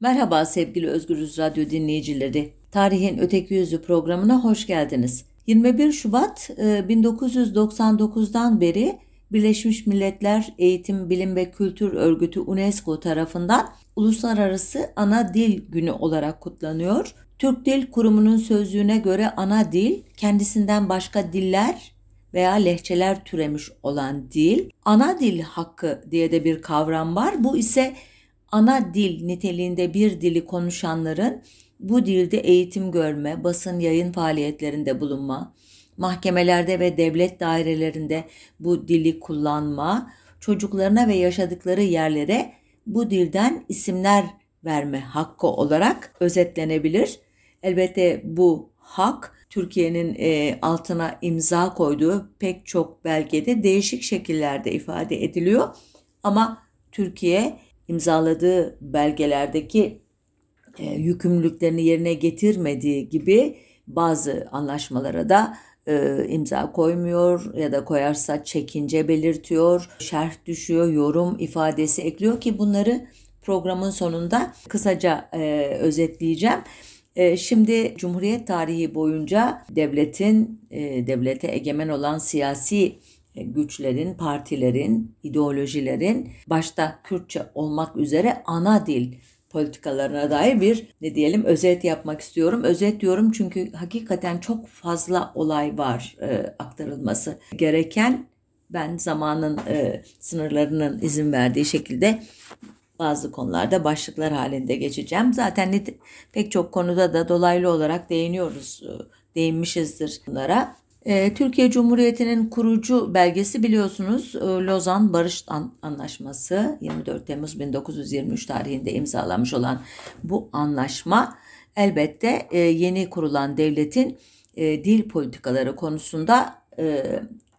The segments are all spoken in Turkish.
Merhaba sevgili Özgürüz Radyo dinleyicileri. Tarihin Öteki Yüzü programına hoş geldiniz. 21 Şubat 1999'dan e, beri Birleşmiş Milletler Eğitim, Bilim ve Kültür Örgütü UNESCO tarafından Uluslararası Ana Dil Günü olarak kutlanıyor. Türk Dil Kurumu'nun sözlüğüne göre ana dil kendisinden başka diller veya lehçeler türemiş olan dil. Ana dil hakkı diye de bir kavram var. Bu ise ana dil niteliğinde bir dili konuşanların bu dilde eğitim görme, basın yayın faaliyetlerinde bulunma, mahkemelerde ve devlet dairelerinde bu dili kullanma, çocuklarına ve yaşadıkları yerlere bu dilden isimler verme hakkı olarak özetlenebilir. Elbette bu hak Türkiye'nin e, altına imza koyduğu pek çok belgede değişik şekillerde ifade ediliyor. Ama Türkiye imzaladığı belgelerdeki e, yükümlülüklerini yerine getirmediği gibi bazı anlaşmalara da e, imza koymuyor ya da koyarsa çekince belirtiyor, şerh düşüyor, yorum ifadesi ekliyor ki bunları programın sonunda kısaca e, özetleyeceğim. E, şimdi Cumhuriyet tarihi boyunca devletin, e, devlete egemen olan siyasi güçlerin, partilerin, ideolojilerin başta Kürtçe olmak üzere ana dil politikalarına dair bir ne diyelim özet yapmak istiyorum. Özet diyorum çünkü hakikaten çok fazla olay var e, aktarılması gereken. Ben zamanın e, sınırlarının izin verdiği şekilde bazı konularda başlıklar halinde geçeceğim. Zaten pek çok konuda da dolaylı olarak değiniyoruz, e, değinmişizdir bunlara. Ee, Türkiye Cumhuriyeti'nin kurucu belgesi biliyorsunuz e, Lozan Barış Anlaşması 24 Temmuz 1923 tarihinde imzalanmış olan bu anlaşma elbette e, yeni kurulan devletin e, dil politikaları konusunda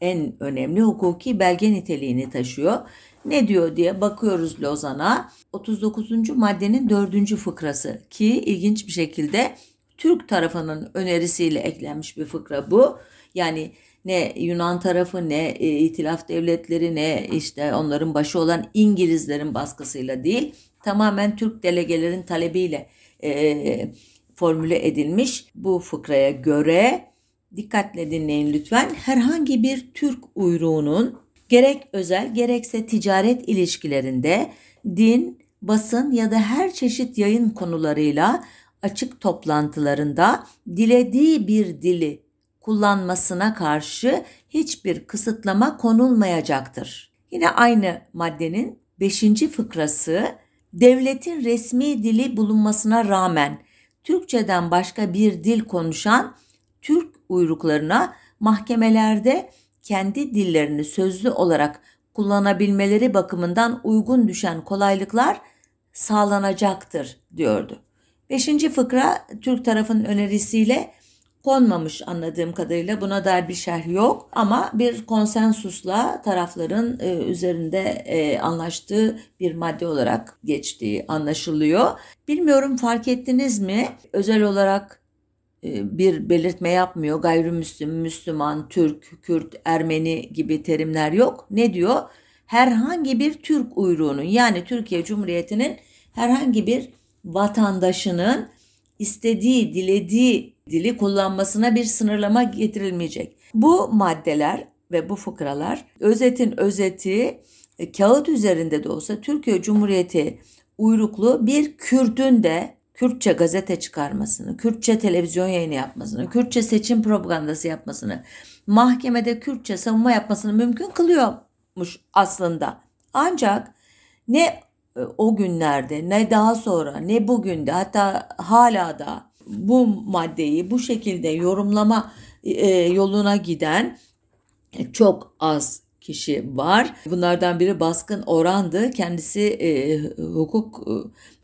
en önemli hukuki belge niteliğini taşıyor. Ne diyor diye bakıyoruz Lozan'a. 39. maddenin 4. fıkrası ki ilginç bir şekilde Türk tarafının önerisiyle eklenmiş bir fıkra bu. Yani ne Yunan tarafı ne e, itilaf devletleri ne işte onların başı olan İngilizlerin baskısıyla değil tamamen Türk delegelerin talebiyle e, formüle edilmiş. Bu fıkraya göre dikkatle dinleyin lütfen herhangi bir Türk uyruğunun gerek özel gerekse ticaret ilişkilerinde din, basın ya da her çeşit yayın konularıyla açık toplantılarında dilediği bir dili kullanmasına karşı hiçbir kısıtlama konulmayacaktır. Yine aynı maddenin 5. fıkrası devletin resmi dili bulunmasına rağmen Türkçeden başka bir dil konuşan Türk uyruklarına mahkemelerde kendi dillerini sözlü olarak kullanabilmeleri bakımından uygun düşen kolaylıklar sağlanacaktır diyordu. Beşinci fıkra Türk tarafın önerisiyle konmamış anladığım kadarıyla buna dair bir şerh yok ama bir konsensusla tarafların e, üzerinde e, anlaştığı bir madde olarak geçtiği anlaşılıyor. Bilmiyorum fark ettiniz mi? Özel olarak e, bir belirtme yapmıyor. Gayrimüslim, Müslüman, Türk, Kürt, Ermeni gibi terimler yok. Ne diyor? Herhangi bir Türk uyruğunun yani Türkiye Cumhuriyeti'nin herhangi bir vatandaşının istediği, dilediği dili kullanmasına bir sınırlama getirilmeyecek. Bu maddeler ve bu fıkralar özetin özeti e, kağıt üzerinde de olsa Türkiye Cumhuriyeti uyruklu bir Kürt'ün de Kürtçe gazete çıkarmasını, Kürtçe televizyon yayını yapmasını, Kürtçe seçim propagandası yapmasını, mahkemede Kürtçe savunma yapmasını mümkün kılıyormuş aslında. Ancak ne e, o günlerde ne daha sonra ne bugün de hatta hala da bu maddeyi bu şekilde yorumlama e, yoluna giden çok az kişi var. Bunlardan biri Baskın Oran'dı. Kendisi e, hukuk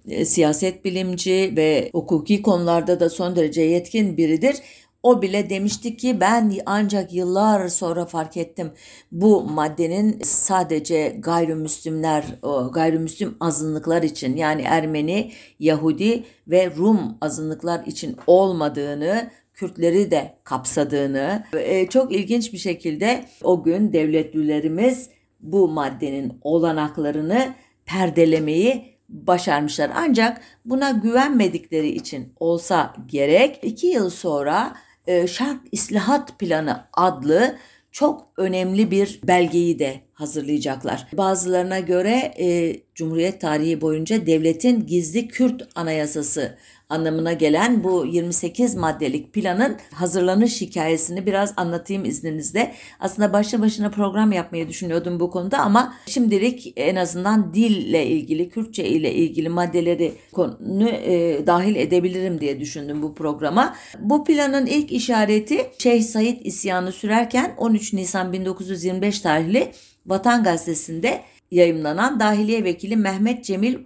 e, siyaset bilimci ve hukuki konularda da son derece yetkin biridir. O bile demişti ki ben ancak yıllar sonra fark ettim bu maddenin sadece gayrimüslimler, gayrimüslim azınlıklar için yani Ermeni, Yahudi ve Rum azınlıklar için olmadığını Kürtleri de kapsadığını e, çok ilginç bir şekilde o gün devletlilerimiz bu maddenin olanaklarını perdelemeyi başarmışlar. Ancak buna güvenmedikleri için olsa gerek iki yıl sonra Şark İslahat Planı adlı çok önemli bir belgeyi de hazırlayacaklar. Bazılarına göre e, Cumhuriyet tarihi boyunca devletin gizli Kürt anayasası anlamına gelen bu 28 maddelik planın hazırlanış hikayesini biraz anlatayım izninizle. Aslında başlı başına program yapmayı düşünüyordum bu konuda ama şimdilik en azından dille ilgili, Kürtçe ile ilgili maddeleri konu e, dahil edebilirim diye düşündüm bu programa. Bu planın ilk işareti Şeyh Said isyanı sürerken 13 Nisan 1925 tarihli Vatan Gazetesi'nde yayımlanan Dahiliye Vekili Mehmet Cemil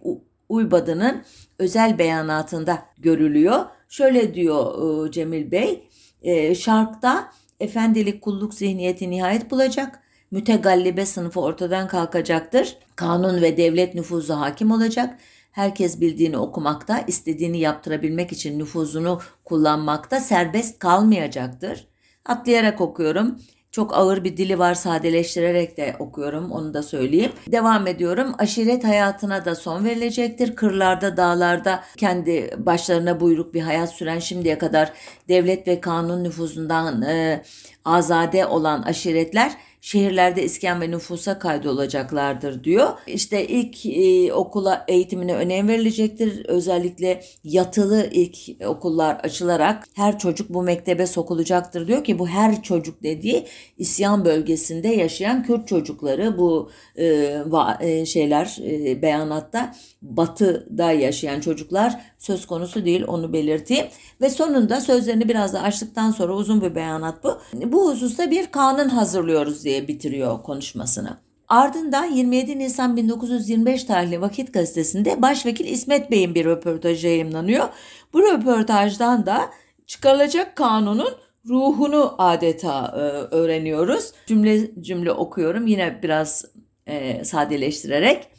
Uybadı'nın özel beyanatında görülüyor. Şöyle diyor e, Cemil Bey, e, şarkta efendilik kulluk zihniyeti nihayet bulacak. Mütegallibe sınıfı ortadan kalkacaktır. Kanun ve devlet nüfuzu hakim olacak. Herkes bildiğini okumakta, istediğini yaptırabilmek için nüfuzunu kullanmakta serbest kalmayacaktır. Atlayarak okuyorum. Çok ağır bir dili var sadeleştirerek de okuyorum onu da söyleyeyim. Devam ediyorum. Aşiret hayatına da son verilecektir. Kırlarda, dağlarda kendi başlarına buyruk bir hayat süren şimdiye kadar devlet ve kanun nüfuzundan e, azade olan aşiretler şehirlerde iskan ve nüfusa kaydolacaklardır diyor. İşte ilk e, okula eğitimine önem verilecektir. Özellikle yatılı ilk okullar açılarak her çocuk bu mektebe sokulacaktır diyor ki bu her çocuk dediği isyan bölgesinde yaşayan Kürt çocukları bu e, va, e, şeyler e, beyanatta batıda yaşayan çocuklar söz konusu değil onu belirteyim. Ve sonunda sözlerini biraz da açtıktan sonra uzun bir beyanat bu. Bu hususta bir kanun hazırlıyoruz diye bitiriyor konuşmasını. Ardından 27 Nisan 1925 tarihli Vakit Gazetesi'nde Başvekil İsmet Bey'in bir röportajı yayınlanıyor. Bu röportajdan da çıkarılacak kanunun ruhunu adeta e, öğreniyoruz. Cümle cümle okuyorum yine biraz e, sadeleştirerek.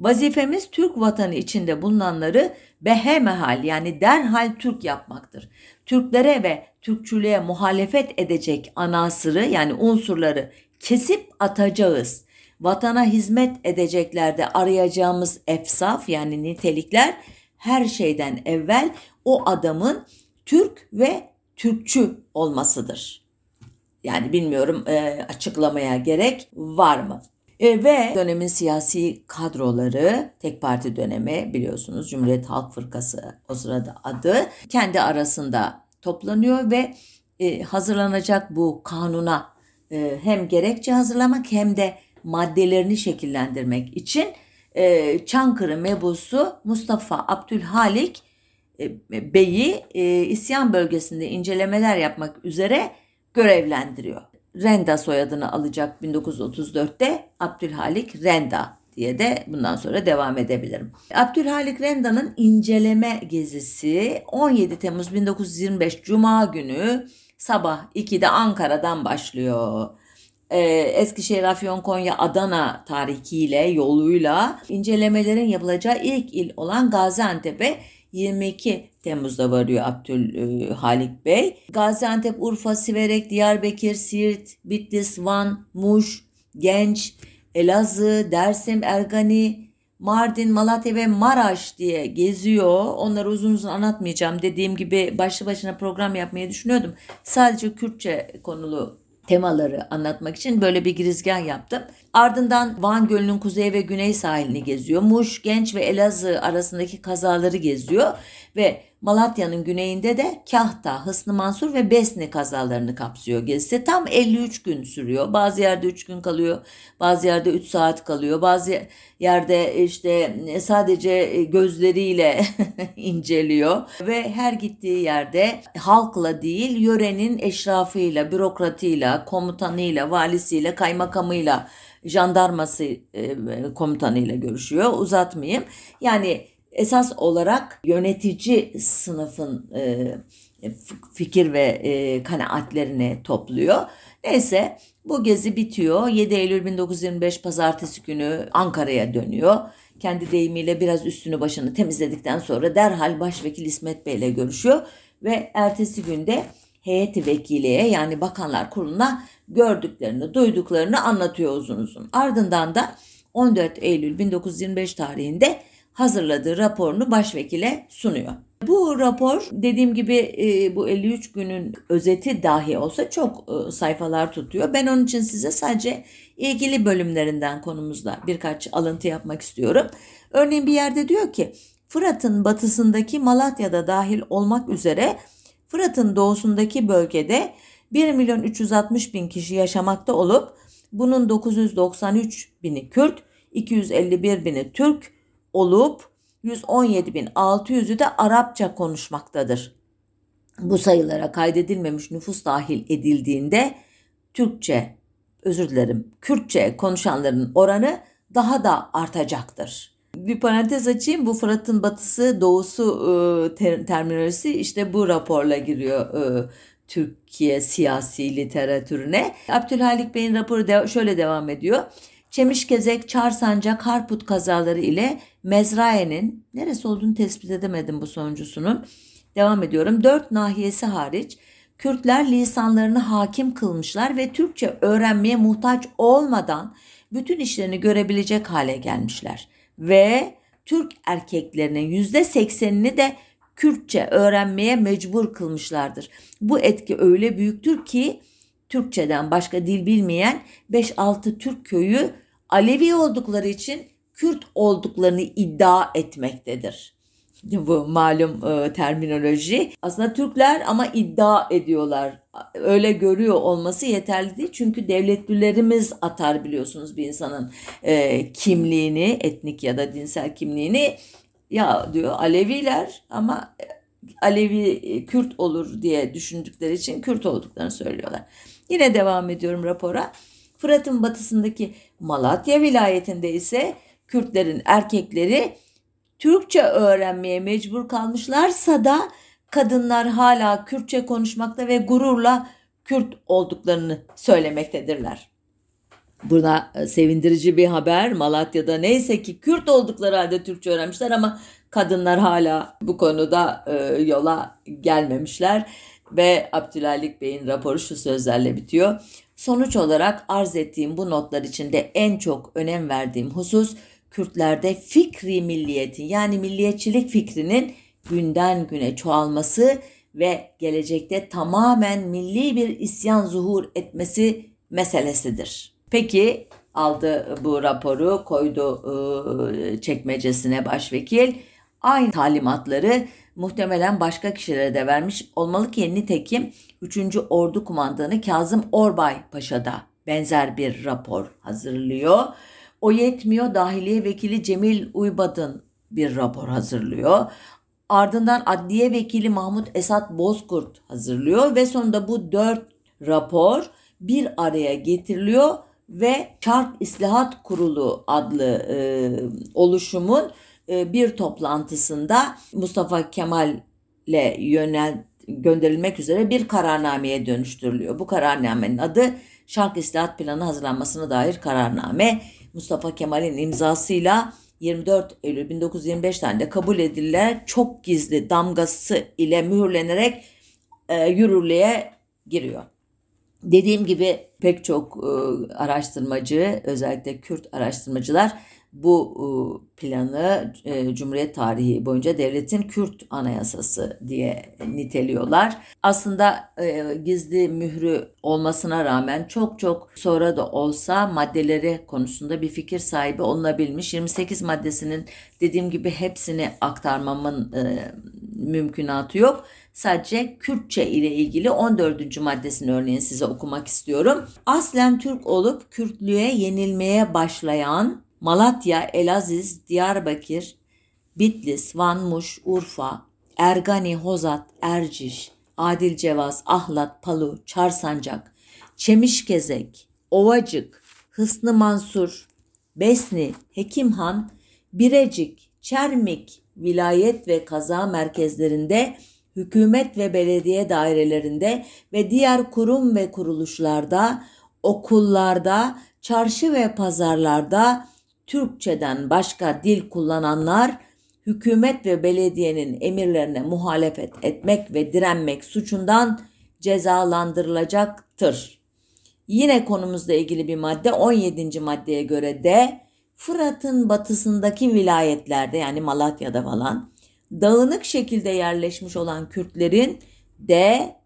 Vazifemiz Türk vatanı içinde bulunanları behemehal yani derhal Türk yapmaktır. Türklere ve Türkçülüğe muhalefet edecek anasırı yani unsurları kesip atacağız. Vatana hizmet edeceklerde arayacağımız efsaf yani nitelikler her şeyden evvel o adamın Türk ve Türkçü olmasıdır. Yani bilmiyorum e, açıklamaya gerek var mı? E, ve dönemin siyasi kadroları tek parti dönemi biliyorsunuz Cumhuriyet Halk Fırkası o sırada adı kendi arasında toplanıyor ve e, hazırlanacak bu kanuna e, hem gerekçe hazırlamak hem de maddelerini şekillendirmek için Çankırı mebusu Mustafa Abdülhalik Bey'i e, isyan bölgesinde incelemeler yapmak üzere görevlendiriyor. Renda soyadını alacak 1934'te Abdülhalik Renda diye de bundan sonra devam edebilirim. Abdülhalik Renda'nın inceleme gezisi 17 Temmuz 1925 Cuma günü sabah 2'de Ankara'dan başlıyor. Ee, Eskişehir, Afyon, Konya, Adana tarihiyle, yoluyla incelemelerin yapılacağı ilk il olan Gaziantep'e 22 Temmuz'da varıyor Abdülhalik e, Bey. Gaziantep, Urfa, Siverek, Diyarbakır, Siirt, Bitlis, Van, Muş, Genç, Elazığ, Dersim, Ergani, Mardin, Malatya ve Maraş diye geziyor. Onları uzun uzun anlatmayacağım. Dediğim gibi başlı başına program yapmayı düşünüyordum. Sadece Kürtçe konulu temaları anlatmak için böyle bir girizgah yaptım. Ardından Van Gölü'nün kuzey ve güney sahilini geziyor. Muş, Genç ve Elazığ arasındaki kazaları geziyor ve Malatya'nın güneyinde de Kahta, Hısnı Mansur ve Besne kazalarını kapsıyor gezisi. Tam 53 gün sürüyor. Bazı yerde 3 gün kalıyor, bazı yerde 3 saat kalıyor. Bazı yerde işte sadece gözleriyle inceliyor ve her gittiği yerde halkla değil yörenin eşrafıyla, bürokratıyla, komutanıyla, valisiyle, kaymakamıyla jandarması e, komutanıyla görüşüyor. Uzatmayayım. Yani esas olarak yönetici sınıfın e, fikir ve e, kanaatlerini topluyor. Neyse bu gezi bitiyor. 7 Eylül 1925 pazartesi günü Ankara'ya dönüyor. Kendi deyimiyle biraz üstünü başını temizledikten sonra derhal Başvekil İsmet Bey ile görüşüyor ve ertesi günde heyeti vekiliye yani bakanlar kuruluna gördüklerini, duyduklarını anlatıyor uzun uzun. Ardından da 14 Eylül 1925 tarihinde hazırladığı raporunu başvekile sunuyor. Bu rapor dediğim gibi e, bu 53 günün özeti dahi olsa çok e, sayfalar tutuyor. Ben onun için size sadece ilgili bölümlerinden konumuzda birkaç alıntı yapmak istiyorum. Örneğin bir yerde diyor ki Fırat'ın batısındaki Malatya'da dahil olmak üzere Fırat'ın doğusundaki bölgede 1 milyon 360 bin kişi yaşamakta olup bunun 993 bini Kürt, 251 bini Türk olup 117.600'ü de Arapça konuşmaktadır. Bu sayılara kaydedilmemiş nüfus dahil edildiğinde Türkçe, özür dilerim, Kürtçe konuşanların oranı daha da artacaktır. Bir parantez açayım. Bu Fırat'ın batısı, doğusu e, ter- terminolojisi işte bu raporla giriyor e, Türkiye siyasi literatürüne. Abdülhalik Bey'in raporu de- şöyle devam ediyor. Çemişkezek, Çarsancak, Harput kazaları ile Mezraye'nin neresi olduğunu tespit edemedim bu sonuncusunun. Devam ediyorum. Dört nahiyesi hariç Kürtler lisanlarını hakim kılmışlar ve Türkçe öğrenmeye muhtaç olmadan bütün işlerini görebilecek hale gelmişler. Ve Türk erkeklerinin yüzde seksenini de Kürtçe öğrenmeye mecbur kılmışlardır. Bu etki öyle büyüktür ki Türkçeden başka dil bilmeyen 5-6 Türk köyü Alevi oldukları için Kürt olduklarını iddia etmektedir. Bu malum e, terminoloji. Aslında Türkler ama iddia ediyorlar. Öyle görüyor olması yeterli değil. Çünkü devletlilerimiz atar biliyorsunuz bir insanın e, kimliğini, etnik ya da dinsel kimliğini. Ya diyor Aleviler ama Alevi e, Kürt olur diye düşündükleri için Kürt olduklarını söylüyorlar. Yine devam ediyorum rapora. Fırat'ın batısındaki Malatya vilayetinde ise Kürtlerin erkekleri Türkçe öğrenmeye mecbur kalmışlarsa da kadınlar hala Kürtçe konuşmakta ve gururla Kürt olduklarını söylemektedirler. Buna e, sevindirici bir haber. Malatya'da neyse ki Kürt oldukları halde Türkçe öğrenmişler ama kadınlar hala bu konuda e, yola gelmemişler ve Abdülhalik Bey'in raporu şu sözlerle bitiyor. Sonuç olarak arz ettiğim bu notlar içinde en çok önem verdiğim husus Kürtlerde fikri milliyetin yani milliyetçilik fikrinin günden güne çoğalması ve gelecekte tamamen milli bir isyan zuhur etmesi meselesidir. Peki aldı bu raporu koydu ıı, çekmecesine başvekil. Aynı talimatları muhtemelen başka kişilere de vermiş olmalı ki nitekim 3. Ordu Kumandanı Kazım Orbay Paşa da benzer bir rapor hazırlıyor. O yetmiyor Dahiliye Vekili Cemil Uybad'ın bir rapor hazırlıyor. Ardından Adliye Vekili Mahmut Esat Bozkurt hazırlıyor ve sonunda bu dört rapor bir araya getiriliyor ve Çark İslahat Kurulu adlı e, oluşumun bir toplantısında Mustafa Kemal'le yönel gönderilmek üzere bir kararnameye dönüştürülüyor. Bu kararnamenin adı Şark İslahat Planı hazırlanmasına dair kararname. Mustafa Kemal'in imzasıyla 24 Eylül 1925 tarihinde kabul edilen çok gizli damgası ile mühürlenerek e, yürürlüğe giriyor. Dediğim gibi pek çok e, araştırmacı özellikle Kürt araştırmacılar bu e, planı e, Cumhuriyet tarihi boyunca devletin Kürt anayasası diye niteliyorlar. Aslında e, gizli mührü olmasına rağmen çok çok sonra da olsa maddeleri konusunda bir fikir sahibi olunabilmiş. 28 maddesinin dediğim gibi hepsini aktarmamın mümkünatı yok. Sadece Kürtçe ile ilgili 14. maddesini örneğin size okumak istiyorum. Aslen Türk olup Kürtlüğe yenilmeye başlayan Malatya, Elaziz, Diyarbakır, Bitlis, Van, Muş, Urfa, Ergani, Hozat, Erciş, Adil Cevaz, Ahlat, Palu, Çarsancak, Çemişkezek, Ovacık, Hısnı Mansur, Besni, Hekimhan, Birecik, Çermik, vilayet ve kaza merkezlerinde, hükümet ve belediye dairelerinde ve diğer kurum ve kuruluşlarda, okullarda, çarşı ve pazarlarda Türkçeden başka dil kullananlar hükümet ve belediyenin emirlerine muhalefet etmek ve direnmek suçundan cezalandırılacaktır. Yine konumuzla ilgili bir madde 17. maddeye göre de Fırat'ın batısındaki vilayetlerde yani Malatya'da falan dağınık şekilde yerleşmiş olan Kürtlerin de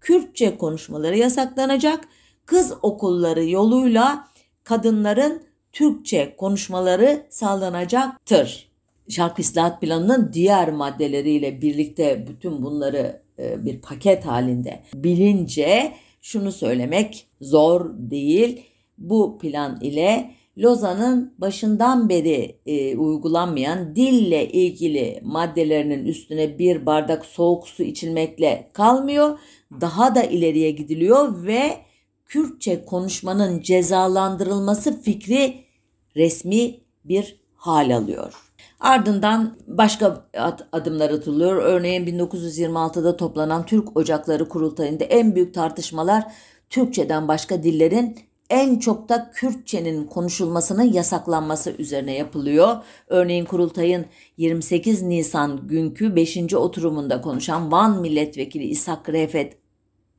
Kürtçe konuşmaları yasaklanacak. Kız okulları yoluyla kadınların Türkçe konuşmaları sağlanacaktır. Şark İslahat Planı'nın diğer maddeleriyle birlikte bütün bunları e, bir paket halinde bilince şunu söylemek zor değil. Bu plan ile Lozan'ın başından beri e, uygulanmayan dille ilgili maddelerinin üstüne bir bardak soğuk su içilmekle kalmıyor. Daha da ileriye gidiliyor ve Kürtçe konuşmanın cezalandırılması fikri resmi bir hal alıyor. Ardından başka adımlar atılıyor. Örneğin 1926'da toplanan Türk Ocakları Kurultayı'nda en büyük tartışmalar Türkçeden başka dillerin en çok da Kürtçenin konuşulmasının yasaklanması üzerine yapılıyor. Örneğin kurultayın 28 Nisan günkü 5. oturumunda konuşan Van Milletvekili İshak Refet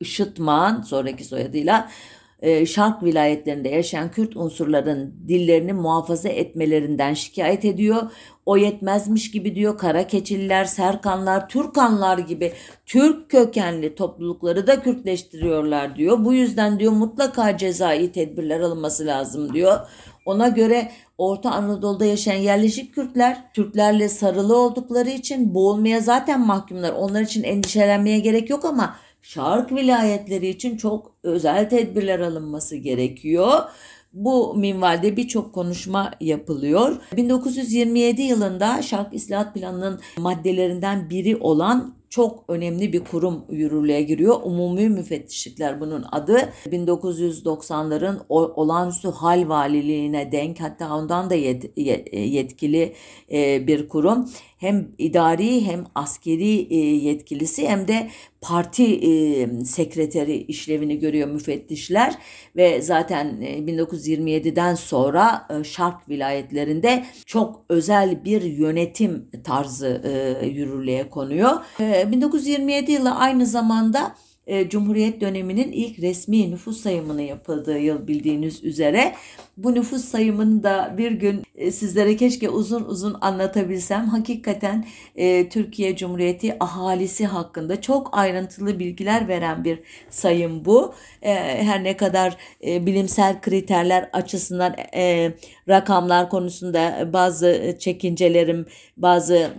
Işıtman sonraki soyadıyla e, şark vilayetlerinde yaşayan Kürt unsurların dillerini muhafaza etmelerinden şikayet ediyor. O yetmezmiş gibi diyor Kara Keçililer, Serkanlar, Türkanlar gibi Türk kökenli toplulukları da Kürtleştiriyorlar diyor. Bu yüzden diyor mutlaka cezai tedbirler alınması lazım diyor. Ona göre Orta Anadolu'da yaşayan yerleşik Kürtler Türklerle sarılı oldukları için boğulmaya zaten mahkumlar. Onlar için endişelenmeye gerek yok ama şark vilayetleri için çok özel tedbirler alınması gerekiyor. Bu minvalde birçok konuşma yapılıyor. 1927 yılında Şark İslahat Planı'nın maddelerinden biri olan çok önemli bir kurum yürürlüğe giriyor. Umumi müfettişlikler bunun adı. 1990'ların olağanüstü hal valiliğine denk hatta ondan da yetkili e, bir kurum. Hem idari hem askeri e, yetkilisi hem de parti e, sekreteri işlevini görüyor müfettişler ve zaten 1927'den sonra Şark vilayetlerinde çok özel bir yönetim tarzı yürürlüğe konuyor. 1927 yılı aynı zamanda e, Cumhuriyet döneminin ilk resmi nüfus sayımını yapıldığı yıl bildiğiniz üzere. Bu nüfus sayımını da bir gün e, sizlere keşke uzun uzun anlatabilsem. Hakikaten e, Türkiye Cumhuriyeti ahalisi hakkında çok ayrıntılı bilgiler veren bir sayım bu. E, her ne kadar e, bilimsel kriterler açısından e, rakamlar konusunda bazı çekincelerim, bazı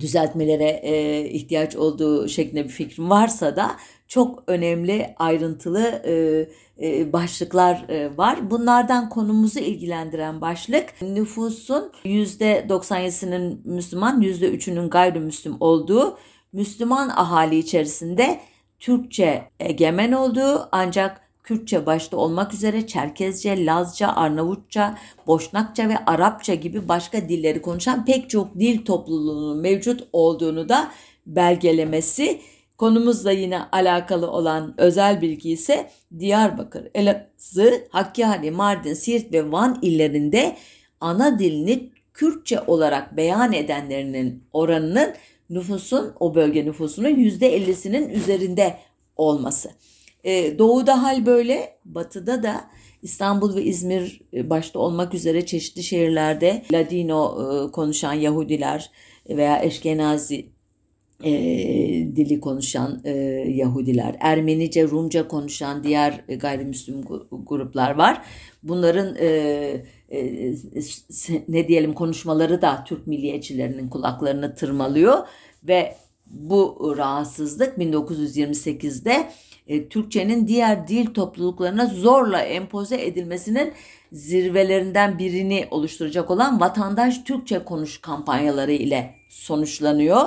düzeltmelere e, ihtiyaç olduğu şeklinde bir fikrim varsa da çok önemli ayrıntılı e, e, başlıklar e, var. Bunlardan konumuzu ilgilendiren başlık nüfusun %97'sinin Müslüman, %3'ünün gayrimüslim olduğu Müslüman ahali içerisinde Türkçe egemen olduğu ancak Kürtçe başta olmak üzere Çerkezce, Lazca, Arnavutça, Boşnakça ve Arapça gibi başka dilleri konuşan pek çok dil topluluğunun mevcut olduğunu da belgelemesi. Konumuzla yine alakalı olan özel bilgi ise Diyarbakır, Elazığ, Hakkari, Mardin, Siirt ve Van illerinde ana dilini Kürtçe olarak beyan edenlerinin oranının nüfusun o bölge nüfusunun %50'sinin üzerinde olması. Ee, doğuda hal böyle, batıda da İstanbul ve İzmir e, başta olmak üzere çeşitli şehirlerde Ladino e, konuşan Yahudiler veya Eşkenazi e, dili konuşan e, Yahudiler, Ermenice, Rumca konuşan diğer gayrimüslim gruplar var. Bunların e, e, ne diyelim konuşmaları da Türk milliyetçilerinin kulaklarını tırmalıyor ve bu rahatsızlık 1928'de e, Türkçenin diğer dil topluluklarına zorla empoze edilmesinin zirvelerinden birini oluşturacak olan vatandaş Türkçe konuş kampanyaları ile sonuçlanıyor.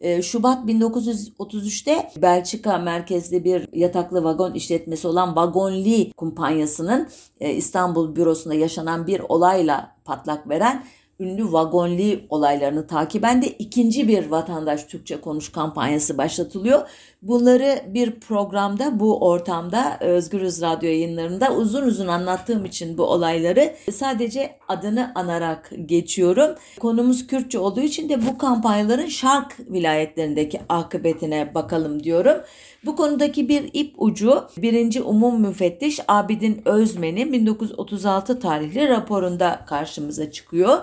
E, Şubat 1933'te Belçika merkezli bir yataklı vagon işletmesi olan Vagonli kumpanyasının e, İstanbul bürosunda yaşanan bir olayla patlak veren ünlü vagonli olaylarını takiben de ikinci bir vatandaş Türkçe konuş kampanyası başlatılıyor. Bunları bir programda bu ortamda Özgürüz Radyo yayınlarında uzun uzun anlattığım için bu olayları sadece adını anarak geçiyorum. Konumuz Kürtçe olduğu için de bu kampanyaların Şark vilayetlerindeki akıbetine bakalım diyorum. Bu konudaki bir ip ucu 1. Umum Müfettiş Abidin Özmen'in 1936 tarihli raporunda karşımıza çıkıyor.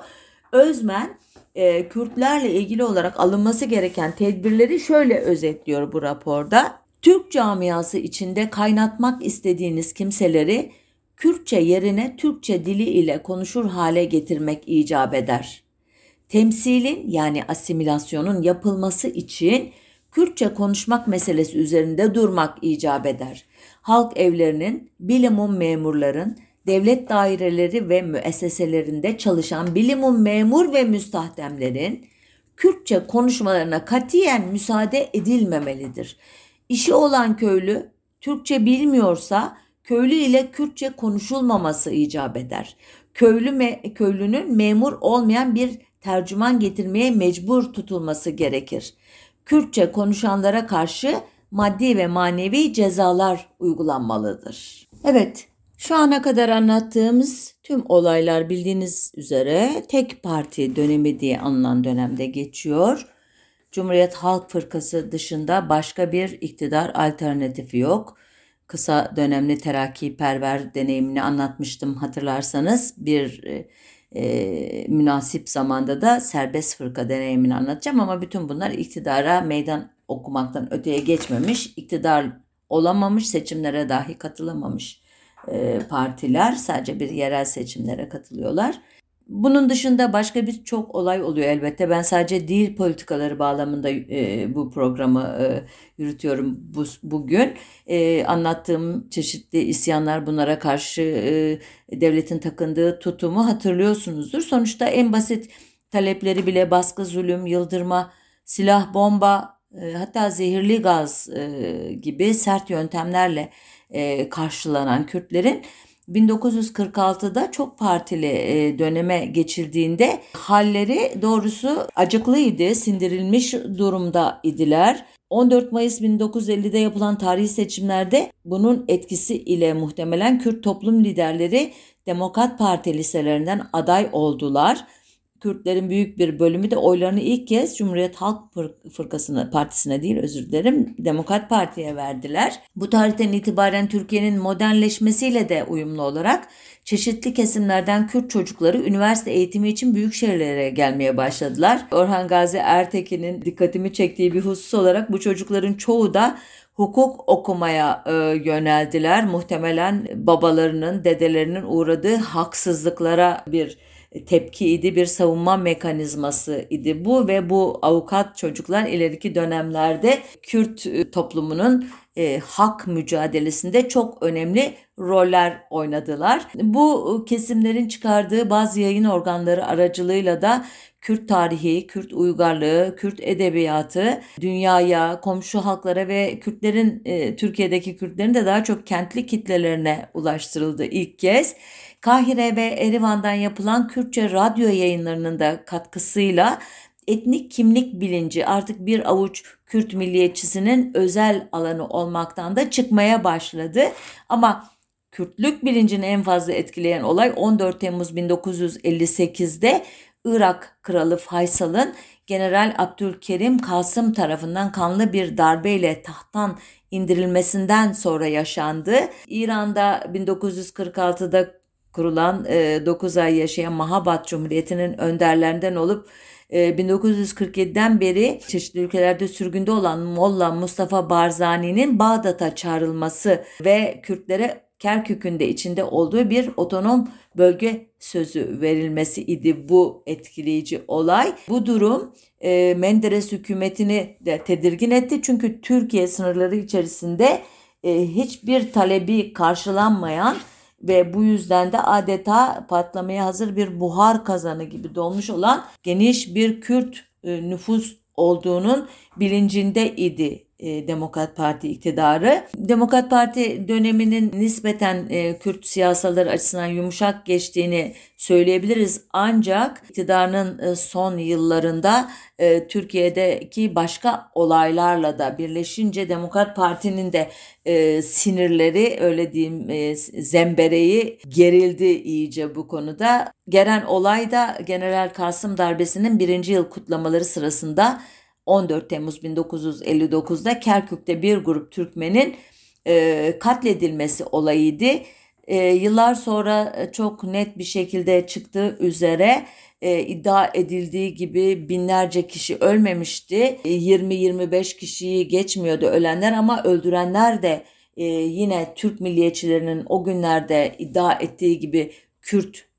Özmen e, Kürtlerle ilgili olarak alınması gereken tedbirleri şöyle özetliyor bu raporda. Türk camiası içinde kaynatmak istediğiniz kimseleri Kürtçe yerine Türkçe dili ile konuşur hale getirmek icap eder. Temsilin yani asimilasyonun yapılması için Kürtçe konuşmak meselesi üzerinde durmak icap eder. Halk evlerinin, bilimum memurların, devlet daireleri ve müesseselerinde çalışan bilimum memur ve müstahdemlerin Kürtçe konuşmalarına katiyen müsaade edilmemelidir. İşi olan köylü Türkçe bilmiyorsa köylü ile Kürtçe konuşulmaması icap eder. Köylü me köylünün memur olmayan bir tercüman getirmeye mecbur tutulması gerekir. Kürtçe konuşanlara karşı maddi ve manevi cezalar uygulanmalıdır. Evet, şu ana kadar anlattığımız tüm olaylar bildiğiniz üzere tek parti dönemi diye anılan dönemde geçiyor. Cumhuriyet Halk Fırkası dışında başka bir iktidar alternatifi yok. Kısa dönemli terakkiperver deneyimini anlatmıştım hatırlarsanız. Bir e, e, münasip zamanda da serbest fırka deneyimini anlatacağım ama bütün bunlar iktidara meydan okumaktan öteye geçmemiş, iktidar olamamış, seçimlere dahi katılamamış e, partiler sadece bir yerel seçimlere katılıyorlar. Bunun dışında başka bir çok olay oluyor elbette. Ben sadece dil politikaları bağlamında e, bu programı e, yürütüyorum bu, bugün. E, anlattığım çeşitli isyanlar bunlara karşı e, devletin takındığı tutumu hatırlıyorsunuzdur. Sonuçta en basit talepleri bile baskı, zulüm, yıldırma, silah, bomba, e, hatta zehirli gaz e, gibi sert yöntemlerle e, karşılanan Kürtlerin 1946'da çok partili e, döneme geçildiğinde halleri doğrusu acıklıydı, sindirilmiş durumda idiler. 14 Mayıs 1950'de yapılan tarihi seçimlerde bunun etkisi ile muhtemelen Kürt toplum liderleri Demokrat Parti liselerinden aday oldular. Kürtlerin büyük bir bölümü de oylarını ilk kez Cumhuriyet Halk Fırkası'na, partisine değil özür dilerim Demokrat Parti'ye verdiler. Bu tarihten itibaren Türkiye'nin modernleşmesiyle de uyumlu olarak çeşitli kesimlerden Kürt çocukları üniversite eğitimi için büyük şehirlere gelmeye başladılar. Orhan Gazi Ertekin'in dikkatimi çektiği bir husus olarak bu çocukların çoğu da hukuk okumaya e, yöneldiler. Muhtemelen babalarının, dedelerinin uğradığı haksızlıklara bir tepki idi, bir savunma mekanizması idi bu ve bu avukat çocuklar ileriki dönemlerde Kürt e, toplumunun e, hak mücadelesinde çok önemli roller oynadılar. Bu kesimlerin çıkardığı bazı yayın organları aracılığıyla da Kürt tarihi, Kürt uygarlığı, Kürt edebiyatı dünyaya, komşu halklara ve Kürtlerin e, Türkiye'deki Kürtlerin de daha çok kentli kitlelerine ulaştırıldı ilk kez. Kahire ve Erivan'dan yapılan Kürtçe radyo yayınlarının da katkısıyla etnik kimlik bilinci artık bir avuç Kürt milliyetçisinin özel alanı olmaktan da çıkmaya başladı. Ama Kürtlük bilincini en fazla etkileyen olay 14 Temmuz 1958'de Irak Kralı Faysal'ın General Abdülkerim Kasım tarafından kanlı bir darbeyle tahttan indirilmesinden sonra yaşandı. İran'da 1946'da kurulan 9 ay yaşayan Mahabat Cumhuriyeti'nin önderlerinden olup 1947'den beri çeşitli ülkelerde sürgünde olan Molla Mustafa Barzani'nin Bağdat'a çağrılması ve Kürtlere Kerkük'ün de içinde olduğu bir otonom bölge sözü verilmesi idi bu etkileyici olay. Bu durum e, Menderes hükümetini de tedirgin etti çünkü Türkiye sınırları içerisinde e, hiçbir talebi karşılanmayan ve bu yüzden de adeta patlamaya hazır bir buhar kazanı gibi dolmuş olan geniş bir Kürt e, nüfus olduğunun bilincinde idi e, Demokrat Parti iktidarı. Demokrat Parti döneminin nispeten e, Kürt siyasaları açısından yumuşak geçtiğini söyleyebiliriz. Ancak iktidarının e, son yıllarında e, Türkiye'deki başka olaylarla da birleşince Demokrat Parti'nin de sinirleri öyle diyeyim e, zembereği gerildi iyice bu konuda. Gelen olay da General Kasım darbesinin birinci yıl kutlamaları sırasında 14 Temmuz 1959'da Kerkük'te bir grup Türkmenin e, katledilmesi olayıydı. E, yıllar sonra çok net bir şekilde çıktığı üzere e, iddia edildiği gibi binlerce kişi ölmemişti. E, 20-25 kişiyi geçmiyordu ölenler ama öldürenler de e, yine Türk milliyetçilerinin o günlerde iddia ettiği gibi Kürt e, e,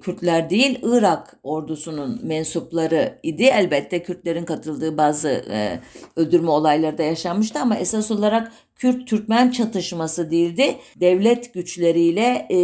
Kürtler değil Irak ordusunun mensupları idi. Elbette Kürtlerin katıldığı bazı e, öldürme olayları da yaşanmıştı ama esas olarak Kürt-Türkmen çatışması değildi. Devlet güçleriyle e,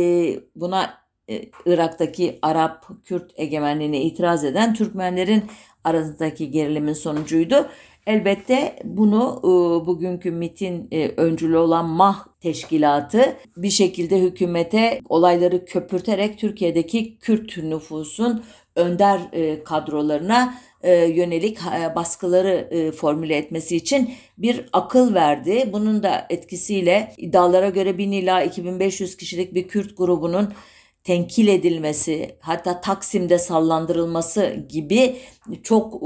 buna e, Irak'taki Arap-Kürt egemenliğine itiraz eden Türkmenlerin arasındaki gerilimin sonucuydu. Elbette bunu e, bugünkü MIT'in e, öncülü olan MAH teşkilatı bir şekilde hükümete olayları köpürterek Türkiye'deki Kürt nüfusun önder e, kadrolarına e, yönelik baskıları formüle etmesi için bir akıl verdi. Bunun da etkisiyle iddialara göre 1000 ila 2500 kişilik bir Kürt grubunun tenkil edilmesi hatta Taksim'de sallandırılması gibi çok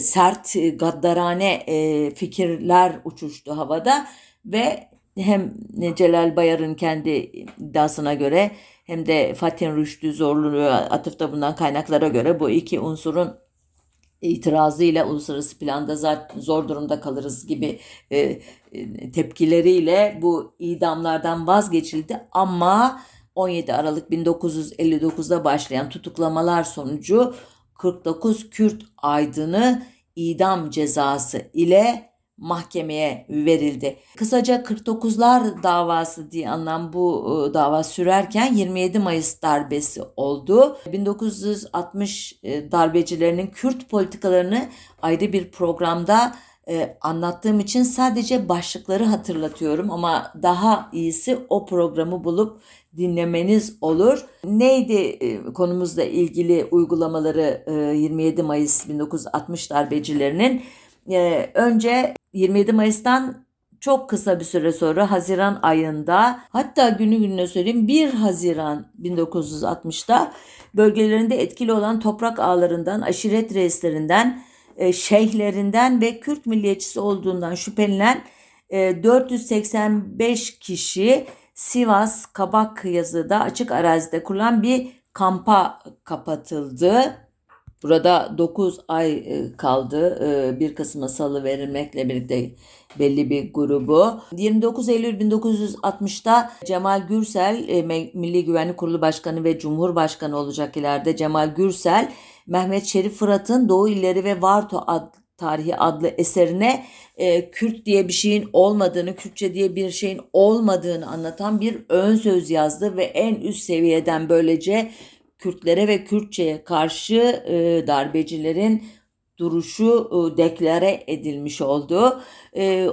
sert e, gaddarane e, fikirler uçuştu havada ve hem Celal Bayar'ın kendi iddiasına göre hem de Fatih Rüştü zorluğu atıfta bulunan kaynaklara göre bu iki unsurun itirazıyla uluslararası planda zaten zor durumda kalırız gibi e, tepkileriyle bu idamlardan vazgeçildi. Ama 17 Aralık 1959'da başlayan tutuklamalar sonucu 49 Kürt aydını idam cezası ile mahkemeye verildi. Kısaca 49'lar davası diye anlam bu e, dava sürerken 27 Mayıs darbesi oldu. 1960 e, darbecilerinin Kürt politikalarını ayrı bir programda e, anlattığım için sadece başlıkları hatırlatıyorum ama daha iyisi o programı bulup dinlemeniz olur. Neydi e, konumuzla ilgili uygulamaları e, 27 Mayıs 1960 darbecilerinin? E, önce 27 Mayıs'tan çok kısa bir süre sonra Haziran ayında hatta günü gününe söyleyeyim 1 Haziran 1960'da bölgelerinde etkili olan toprak ağlarından, aşiret reislerinden e, şeyhlerinden ve Kürt milliyetçisi olduğundan şüphelenen 485 e, kişi Sivas Kabak yazıda açık arazide kurulan bir kampa kapatıldı. Burada 9 ay e, kaldı. 1 Kasım'a salı verilmekle birlikte belli bir grubu. 29 Eylül 1960'da Cemal Gürsel, Milli Güvenlik Kurulu Başkanı ve Cumhurbaşkanı olacak ileride Cemal Gürsel Mehmet Şerif Fırat'ın Doğu İlleri ve Varto ad, Tarihi adlı eserine e, Kürt diye bir şeyin olmadığını, Kürtçe diye bir şeyin olmadığını anlatan bir ön söz yazdı ve en üst seviyeden böylece Kürtlere ve Kürtçe'ye karşı e, darbecilerin duruşu e, deklare edilmiş oldu.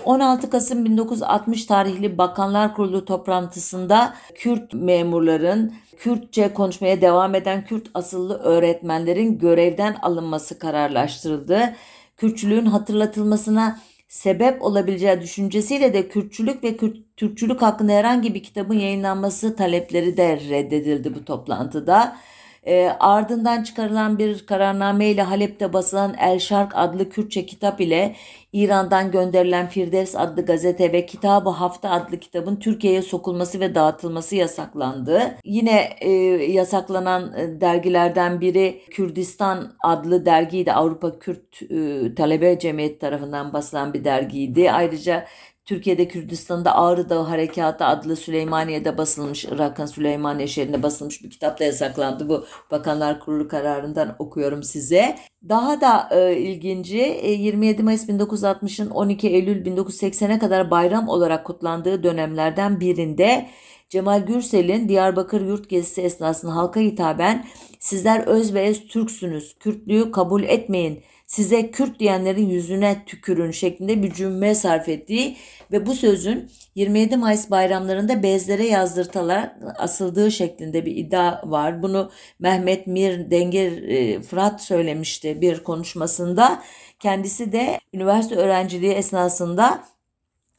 16 e, Kasım 1960 tarihli Bakanlar Kurulu toplantısında Kürt memurların Kürtçe konuşmaya devam eden Kürt asıllı öğretmenlerin görevden alınması kararlaştırıldı. Kürtçülüğün hatırlatılmasına sebep olabileceği düşüncesiyle de Kürtçülük ve Kürt, Türkçülük hakkında herhangi bir kitabın yayınlanması talepleri de reddedildi bu toplantıda. E, ardından çıkarılan bir kararname ile Halep'te basılan El Şark adlı Kürtçe kitap ile İran'dan gönderilen Firdevs adlı gazete ve Kitabı Hafta adlı kitabın Türkiye'ye sokulması ve dağıtılması yasaklandı. Yine e, yasaklanan e, dergilerden biri Kürdistan adlı dergiydi. Avrupa Kürt e, Talebe Cemiyeti tarafından basılan bir dergiydi. Ayrıca Türkiye'de Kürdistan'da Ağrı Dağı Harekatı adlı Süleymaniye'de basılmış, Irak'ın Süleymaniye şehrinde basılmış bir kitap da yasaklandı. Bu Bakanlar Kurulu kararından okuyorum size. Daha da e, ilginci 27 e, Mayıs 1960'ın 12 Eylül 1980'e kadar bayram olarak kutlandığı dönemlerden birinde Cemal Gürsel'in Diyarbakır yurt gezisi esnasında halka hitaben sizler öz ve ez Türksünüz, Kürtlüğü kabul etmeyin, size Kürt diyenlerin yüzüne tükürün şeklinde bir cümle sarf ettiği ve bu sözün 27 Mayıs bayramlarında bezlere yazdırtılarak asıldığı şeklinde bir iddia var. Bunu Mehmet Mir Dengir e, Fırat söylemişti bir konuşmasında. Kendisi de üniversite öğrenciliği esnasında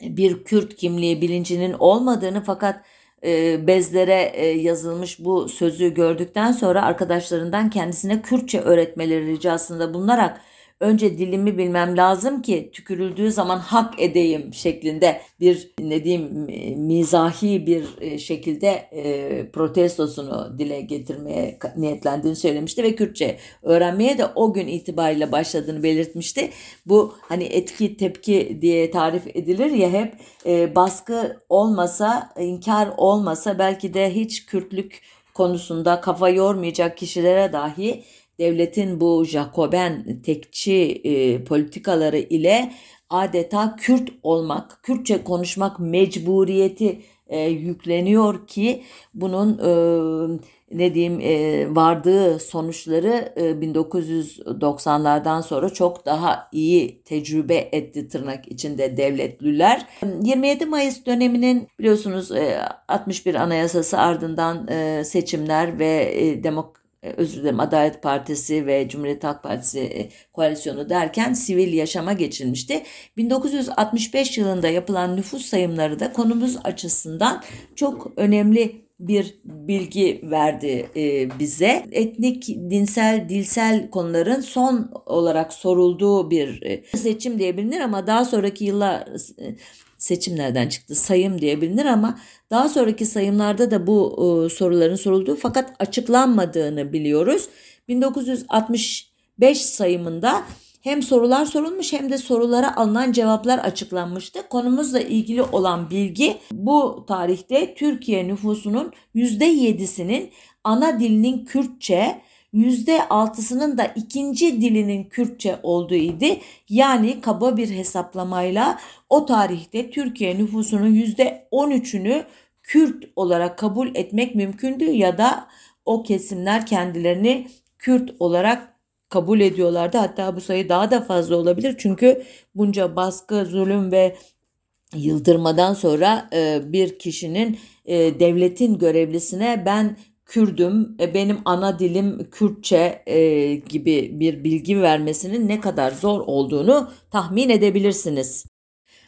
bir Kürt kimliği bilincinin olmadığını fakat e, bezlere e, yazılmış bu sözü gördükten sonra arkadaşlarından kendisine Kürtçe öğretmeleri ricasında bulunarak önce dilimi bilmem lazım ki tükürüldüğü zaman hak edeyim şeklinde bir ne diyeyim mizahi bir e, şekilde e, protestosunu dile getirmeye niyetlendiğini söylemişti ve Kürtçe öğrenmeye de o gün itibariyle başladığını belirtmişti. Bu hani etki tepki diye tarif edilir ya hep e, baskı olmasa inkar olmasa belki de hiç Kürtlük konusunda kafa yormayacak kişilere dahi devletin bu Jacoben tekçi e, politikaları ile adeta Kürt olmak, Kürtçe konuşmak mecburiyeti e, yükleniyor ki bunun e, ne diyeyim e, vardığı sonuçları e, 1990'lardan sonra çok daha iyi tecrübe etti tırnak içinde devletliler. 27 Mayıs döneminin biliyorsunuz e, 61 Anayasası ardından e, seçimler ve e, demokrasi özür dilerim Adalet Partisi ve Cumhuriyet Halk Partisi e, koalisyonu derken sivil yaşama geçilmişti. 1965 yılında yapılan nüfus sayımları da konumuz açısından çok önemli bir bilgi verdi e, bize. Etnik, dinsel, dilsel konuların son olarak sorulduğu bir e, seçim diyebilir ama daha sonraki yıllar e, seçimlerden çıktı sayım diye bilinir ama daha sonraki sayımlarda da bu e, soruların sorulduğu fakat açıklanmadığını biliyoruz. 1965 sayımında hem sorular sorulmuş hem de sorulara alınan cevaplar açıklanmıştı. Konumuzla ilgili olan bilgi bu tarihte Türkiye nüfusunun %7'sinin ana dilinin Kürtçe, %6'sının da ikinci dilinin Kürtçe olduğu idi. Yani kaba bir hesaplamayla o tarihte Türkiye nüfusunun %13'ünü Kürt olarak kabul etmek mümkündü ya da o kesimler kendilerini Kürt olarak kabul ediyorlardı. Hatta bu sayı daha da fazla olabilir. Çünkü bunca baskı, zulüm ve yıldırmadan sonra e, bir kişinin e, devletin görevlisine ben Kürdüm, e, benim ana dilim Kürtçe e, gibi bir bilgi vermesinin ne kadar zor olduğunu tahmin edebilirsiniz.